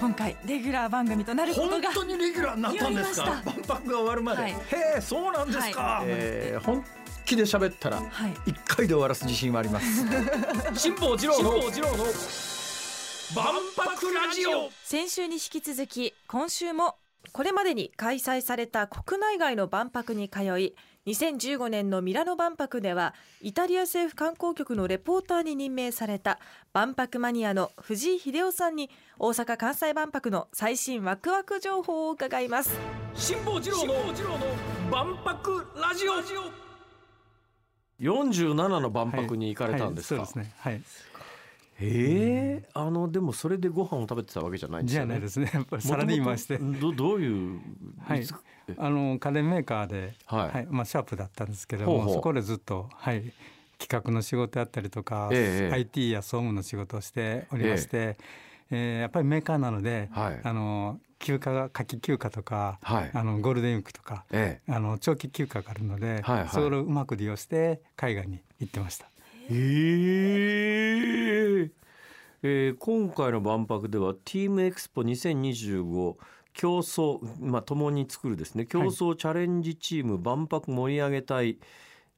今回レギュラー番組となること本が当にレギュラーになったんですか？万博が終わるまで、はい。へえそうなんですか、えー本気で喋ったらはい。一回で終わらす自信はあります。辛坊治郎の万博ラジオ。先週に引き続き今週もこれまでに開催された国内外の万博に通い2015年のミラノ万博ではイタリア政府観光局のレポーターに任命された万博マニアの藤井秀夫さんに大阪・関西万博の最新ワクワク情報を伺います。辛坊治郎の万博ラジオ。47の万博に行かれたんですか、はいそうですね。はい。へえあのでもそれでご飯を食べてたわけじゃないんですじゃよねないですね。やっぱりサラリーマンして。どどういう、はい。あの家電メーカーで、はい。まあ、シャープだったんですけどもほうほう。そこでずっと、はい、企画の仕事やったりとか、ええ IT や総務の仕事をしておりまして、えーやっぱりメーカーなので、はい。あの休暇が夏季休暇とか、はい。あのゴールデンウィークとかえあの長期休暇があるので、はいはい。それをうまく利用して海外に行ってました。えええー今回の万博では Team エクスポ2025競争まあ共に作るですね。競争チャレンジチーム万博盛り上げ隊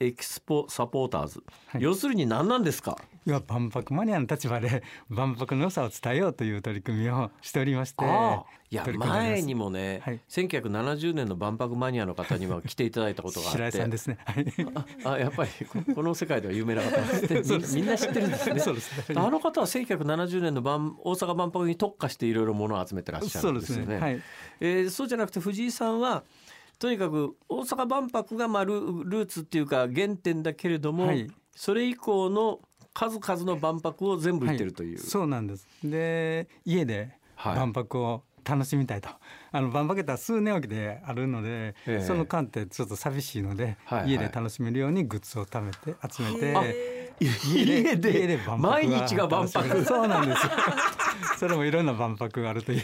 エキスポサポーターズ、はい。要するに何なんですか？いや万博マニアの立場で 万博の良さを伝えようという取り組みをしておりましていや前にもね、はい1970年の万博マニアの方には来ていただいたことがあ白井ってさんですね。はい。あやっぱりここの世界では有名な方ですね みみんな知ってるんですねそうですね。あの方は1970年の万大阪万博に特化していろいろものを集めてらっしゃそるですよね。うんですね。はい。えーそうじゃなくて藤井さんはとにかく大阪万博がまあルルーツっていうか原点だけれども、はいそれ以降の数々の万博を全部行ってるという。そうなんです。で家ではい万博を楽しみたいと。あの万博って数年おきであるので、ええその間ってちょっと寂しいので、はいはい家で楽しめるようにグッズを貯めて集めて。あ家で万博毎日が万博そうなんですよ。それもいろんな万博があるという。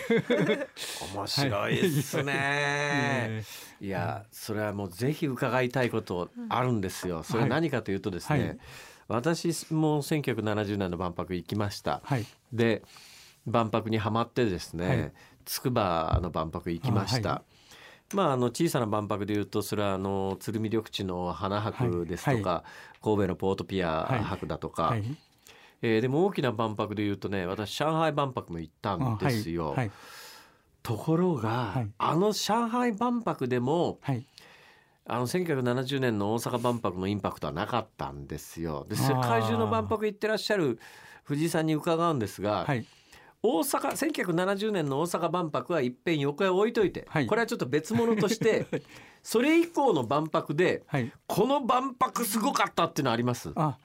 面白いですね。えいやそれはもうぜひ伺いたいことあるんですよ。それは何かというとですね、はい私も1970年の万博行きました。はい。で万博にはまってですね、はい筑波の万博行きました。まあ、あの小さな万博でいうとそれはあの鶴見緑地の花博ですとか、はい神戸のポートピア博だとか、はい。えーでも大きな万博でいうとね私上海万博も行ったんですよ。はい。ところが、はいあの上海万博でもはい。あの1970年の大阪万博のインパクトはなかったんですよ。で世界中の万博行ってらっしゃる藤井さんに伺うんですが、はい。大阪1970年の大阪万博は一遍横へ置いといて、はいこれはちょっと別物として それ以降の万博ではい。この万博すごかったっていうのはあります？あ、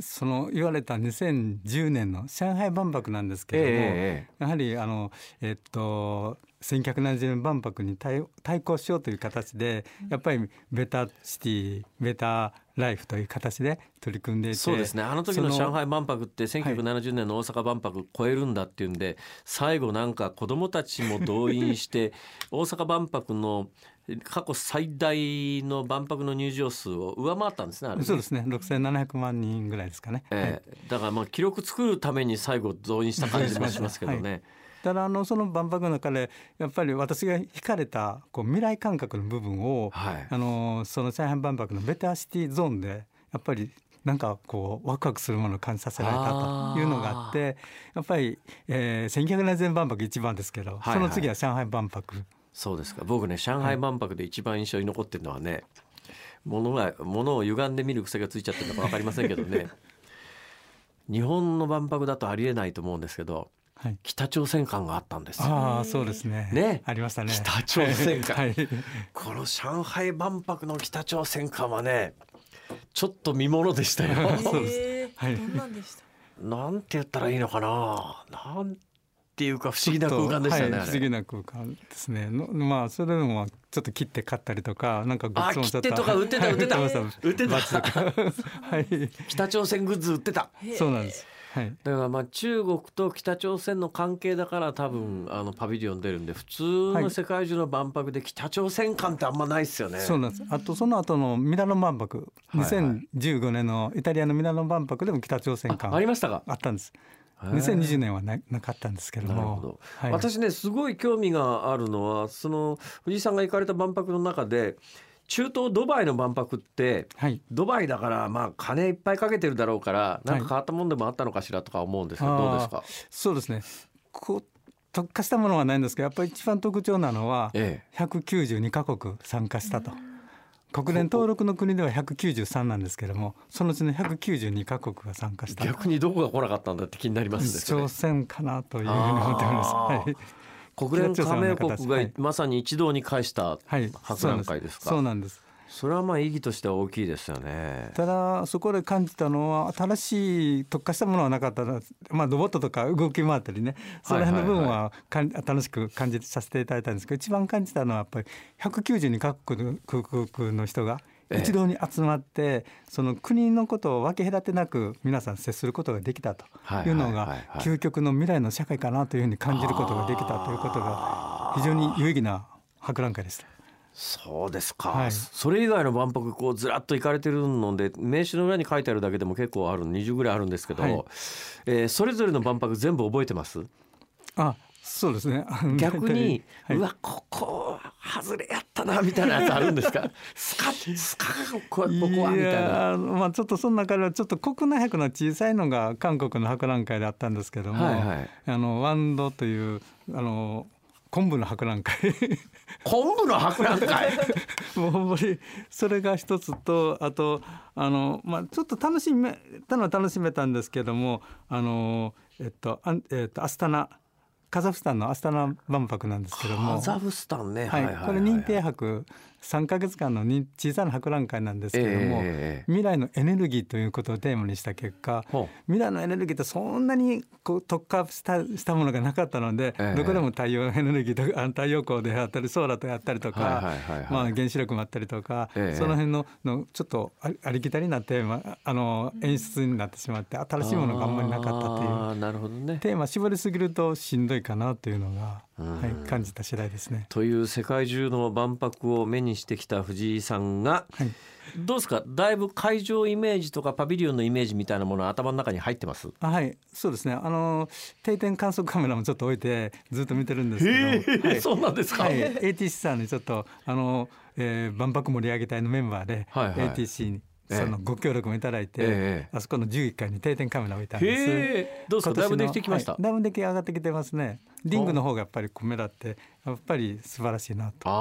その言われた2010年の上海万博なんですけれども、ええやはりあのえっと1970年万博に対対抗しようという形でやっぱりベタシティベタライフという形で取り組んでいてそうですね。あの時のそ上海万博って1970年の大阪万博超えるんだっていうんで、最後なんか子どもたちも動員して 大阪万博の過去最大の万博の入場数を上回ったんですねあれね。そうですね。6700万人ぐらいですかね、はい。ええだからまあ記録作るために最後動員した感じもしますけどね。ただあのその万博の中でやっぱり私が惹かれたこう未来感覚の部分を、はい。あのその上海万博のベタシティゾーンでやっぱりなんかこうワクワクするものを感じさせられたというのがあってやっぱり、えー、1970年万博一番ですけど、はいその次は上海万博。そうですか。僕ね上海万博で一番印象に残ってるのはね、物が物を歪んで見る癖がついちゃってるのか分かりませんけどね。日本の万博だとありえないと思うんですけどはい北朝鮮感があったんですよ。ああそうですね。ね。ありましたね。北朝鮮感。はい、この上海万博の北朝鮮感はねちょっと見ものでしたよ。そうです。えーはい。どんなんでした？なんて言ったらいいのかな。なんていうか不思議な空間でしたね。はい、不思議な空間ですね。のまあそれでもちょっと切って買ったりとかなんかグッズもちょっとあ切手とか売ってた売ってた。売ってた。はい。北朝鮮グッズ売ってた。そうなんですはい。だからまあ中国と北朝鮮の関係だから多分あのパビリオン出るんで普通の世界中の万博で北朝鮮感ってあんまないですよね。そうなんです。あとその後のミラノ万博、はいはい。2015年のイタリアのミラノ万博でも北朝鮮あ間ありましたか？あったんです。2020年はななかったんですけども。なるほど、はい。私ねすごい興味があるのはその藤井さんが行かれた万博の中で中東ドバイの万博ってはい。ドバイだからまあ金いっぱいかけてるだろうからなんか変わったもんでもあったのかしらとか思うんですけど、はいどうですか、そうですね。こう特化したものはないんですけどやっぱり一番特徴なのはえ192カ国参加したと。国連登録の国では193なんですけどもそのうちの192カ国が参加しえ、た逆にどこが来なかったんだって気になりますねそれ朝鮮かなというふうに思ってます。はい国連加盟国がはいまさに一堂に会したはい、博覧会ですか。そうなんです。それはまあ意義としては大きいですよね。ただそこで感じたのは新しい特化したものはなかったな。まあロボットとか動き回ったりね。その辺の部分はかん楽しく感じさせていただいたんですけど一番感じたのはやっぱり192カ国の空国の人がええ一堂に集まってその国のことを分け隔てなく皆さん接することができたというのが究極の未来の社会かなというふうに感じることができたということが非常に有意義な博覧会でした。そうですか、はい。それ以外の万博こうずらっと行かれてるので名刺の裏に書いてあるだけでも結構ある20ぐらいあるんですけど、はい。えーそれぞれの万博全部覚えてます？あそうですね。逆に、はい。うわここ外れやったなみたいなやつあるんですか？スカスカここここはみたいな。まあちょっとその中ではちょっと国内博の小さいのが韓国の博覧会であったんですけども、はいはい。あのワンドというあの昆布の博覧会。昆布の博覧会？もうほんまにそれが一つとあとあの、まあ、ちょっと楽しめたのは楽しめたんですけどもあの、えっとあんえっと、アスタナカザフスタンのアスタナ万博なんですけども。カザフスタンね、はい、これ認定博3か月間の認小さな博覧会なんですけども、ええ未来のエネルギーということをテーマにした結果ほ未来のエネルギーってそんなにこう特化したしたものがなかったので、ええ。どこでも太陽エネルギーと 太陽光であったりソーラーとやったりとか、はいはいはいはい。まあ、原子力もあったりとか、ええ。その辺ののちょっとあありきたりなテーマあの演出になってしまって新しいものがあんまりなかったというあーなるほどね。テーマ絞りすぎるとしんどいかなというのが、うん。はい、感じた次第ですね。という世界中の万博を目にしてきた藤井さんがはい。どうですか？だいぶ会場イメージとかパビリオンのイメージみたいなものは頭の中に入ってます？あはい。そうですね。あの定点観測カメラもちょっと置いてずっと見てるんですけどはい。そうなんですか、はい。ATC さんにちょっとあの、えー万博盛り上げ隊のメンバーで、はいはい。ATC にええそのご協力もいただいて、ええあそこの11階に定点カメラを置いたんです。どうですかだいぶできてきました、はいだいぶ出来上がってきてますね。リングの方がやっぱりコメラってやっぱり素晴らしいなと。あ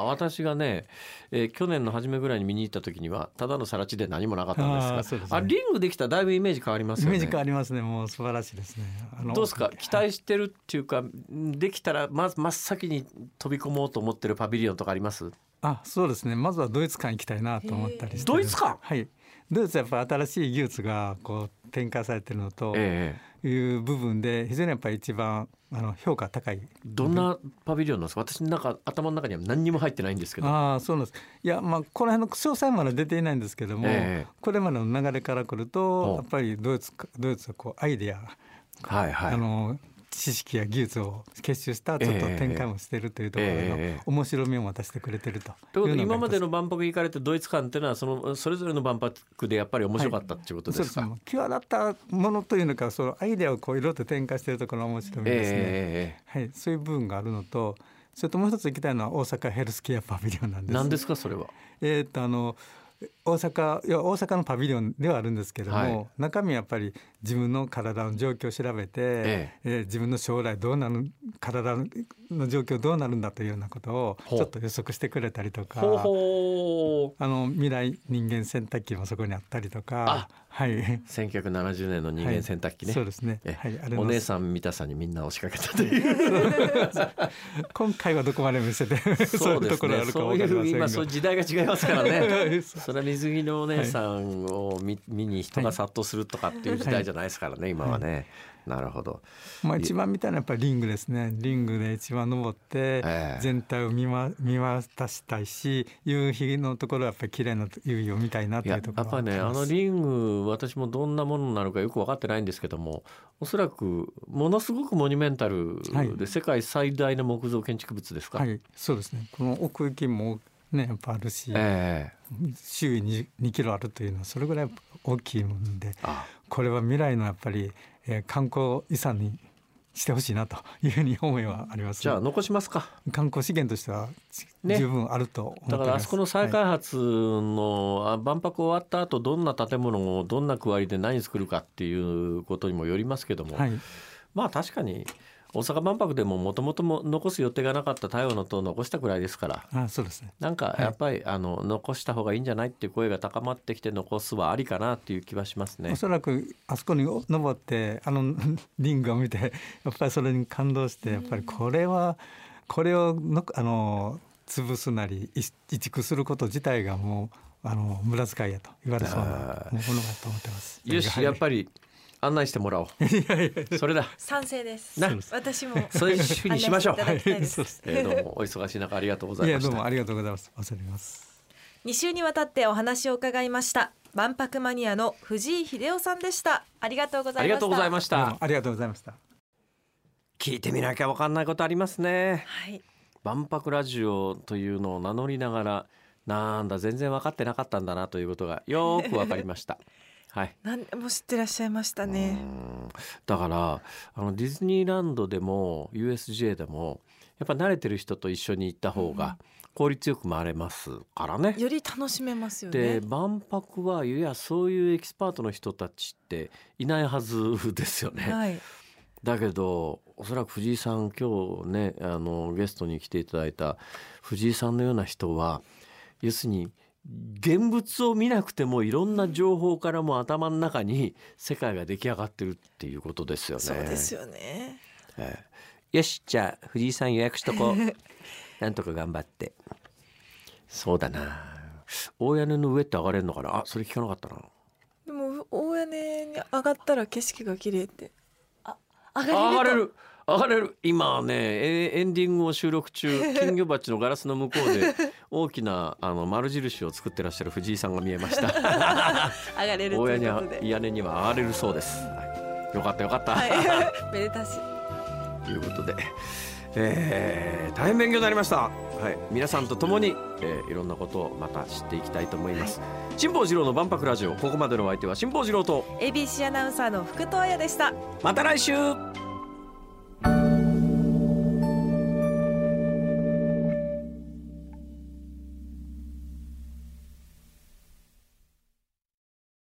あ、私がね、えー去年の初めぐらいに見に行った時にはただの更地で何もなかったんですがあねあリングできたらだいぶイメージ変わりますよねイメージ変わりますね。もう素晴らしいですね。あのどうですか？期待してるっていうかできたらまず真っ先に飛び込もうと思ってるパビリオンとかあります？あそうですね。まずはドイツ館行きたいなと思ったりしてドイツ館？はい。ドイツはやっぱ新しい技術がこう展開されてるのとええ。いう部分で非常にやっぱり一番あの評価高い。どんなパビリオンなんですか？私の中頭の中には何にも入ってないんですけど。ああそうなんです。いやまあこの辺の詳細まで出ていないんですけども、ええ。これまでの流れからくるとやっぱりドイツかドイツはこうアイデア、はいはい。あの知識や技術を結集したちょっとええ展開もしてるというところええの面白みを渡してくれてるとということ今までの万博行かれてドイツ館っていうのはそのそれぞれの万博でやっぱり面白かったっていうことですか、そうですね。際立ったものというのかそのアイデアをこういろいろと展開しているところが面白いですね、えはい、そういう部分があるのとそれともう一つ行きたいのは大阪ヘルスケアパビリオンなんです。え何ですかそれは？えーっとあの大阪いや大阪のパビリオンではあるんですけども、はい。中身はやっぱり自分の体の状況を調べて、ええ。ー自分の将来どうなる体の状況どうなるんだというようなことをちょっと予測してくれたりとかあの未来人間洗濯機もそこにあったりとか。はい。1970年の人間洗濯機ね、そうですね、えはい、お姉さん見たさにみんな押しかけたという。今回はどこまで見せてそういうところあるかそういう今そういう時代が違いますからね。それは水着のお姉さんを見,、見に人が殺到するとかっていう時代じゃないですからね、今はね、なるほど。まあ一番見たいのはやっぱりリングですね。リングで一番登ってええ。全体を見,、ま、見渡したいし夕日のところはやっぱり綺麗な夕日を見たいなというところやっぱりねあのリング私もどんなものなのかよく分かってないんですけどもおそらくものすごくモニュメンタルはい。で世界最大の木造建築物ですか、はいそうですね。この奥行きもねやっぱあるし、ええ。周囲に2キロあるというのはそれぐらい大きいもんであ。これは未来のやっぱり、えー、観光遺産にしてほしいなというふうに思いはあります。じゃあ残しますか。観光資源としては十分あると、ね、だからあそこの再開発の、はい、万博終わった後どんな建物をどんな区割りで何作るかっていうことにもよりますけども、はい、まあ確かに大阪万博でももともとも残す予定がなかった太陽の塔を残したくらいですから。あそうですね。なんかやっぱり、はい、あの残した方がいいんじゃないっていう声が高まってきて残すはありかなっていう気はしますね。おそらくあそこに登ってあの リングを見てやっぱりそれに感動してやっぱりこれはこれをのあの潰すなり移築すること自体がもうあの無駄遣いやと言われそうなものだと思ってます。よし、やっぱり案内してもらおう。それだ。賛成です。な、私もそういうふうにしましょう。えー、どうもお忙しい中ありがとうございました。どうもありがとうございます。忘れます。2週にわたってお話を伺いました万博マニアの藤井秀夫さんでしたありがとうございましたありがとうございましたありがとうございました聞いてみなきゃわかんないことありますね、はい、万博ラジオというのを名乗りながらなんだ全然分かってなかったんだなということがよくわかりましたはい、何も知ってらっしゃいましたねだからあのディズニーランドでも USJ でもやっぱ慣れてる人と一緒に行った方が効率よく回れますからね。より楽しめますよね。で万博はいやそういうエキスパートの人たちっていないはずですよね。はい、だけどおそらく藤井さん今日ねあのゲストに来ていただいた藤井さんのような人は要するに現物を見なくてもいろんな情報からも頭の中に世界が出来上がってるっていうことですよね。そうですよね。えー、よしじゃあ藤井さん予約しとこう。なんとか頑張って。そうだな。大屋根の上って上がれるのかな？あそれ聞かなかったな。でも大屋根に上がったら景色が綺麗って。あ上がれる上がれる。今ねエンディングを収録中 金魚鉢のガラスの向こうで大きなあの丸印を作ってらっしゃる藤井さんが見えました。上がれる大屋根屋根には上がれるそうです、はい、よかったよかった、はい、めでたし。ということで。えー、大変勉強になりました、はい、皆さんと共に、えー、いろんなことをまた知っていきたいと思います、はい、辛坊治郎の万博ラジオ。ここまでのお相手は辛坊治郎と ABC アナウンサーの福藤彩でした。また来週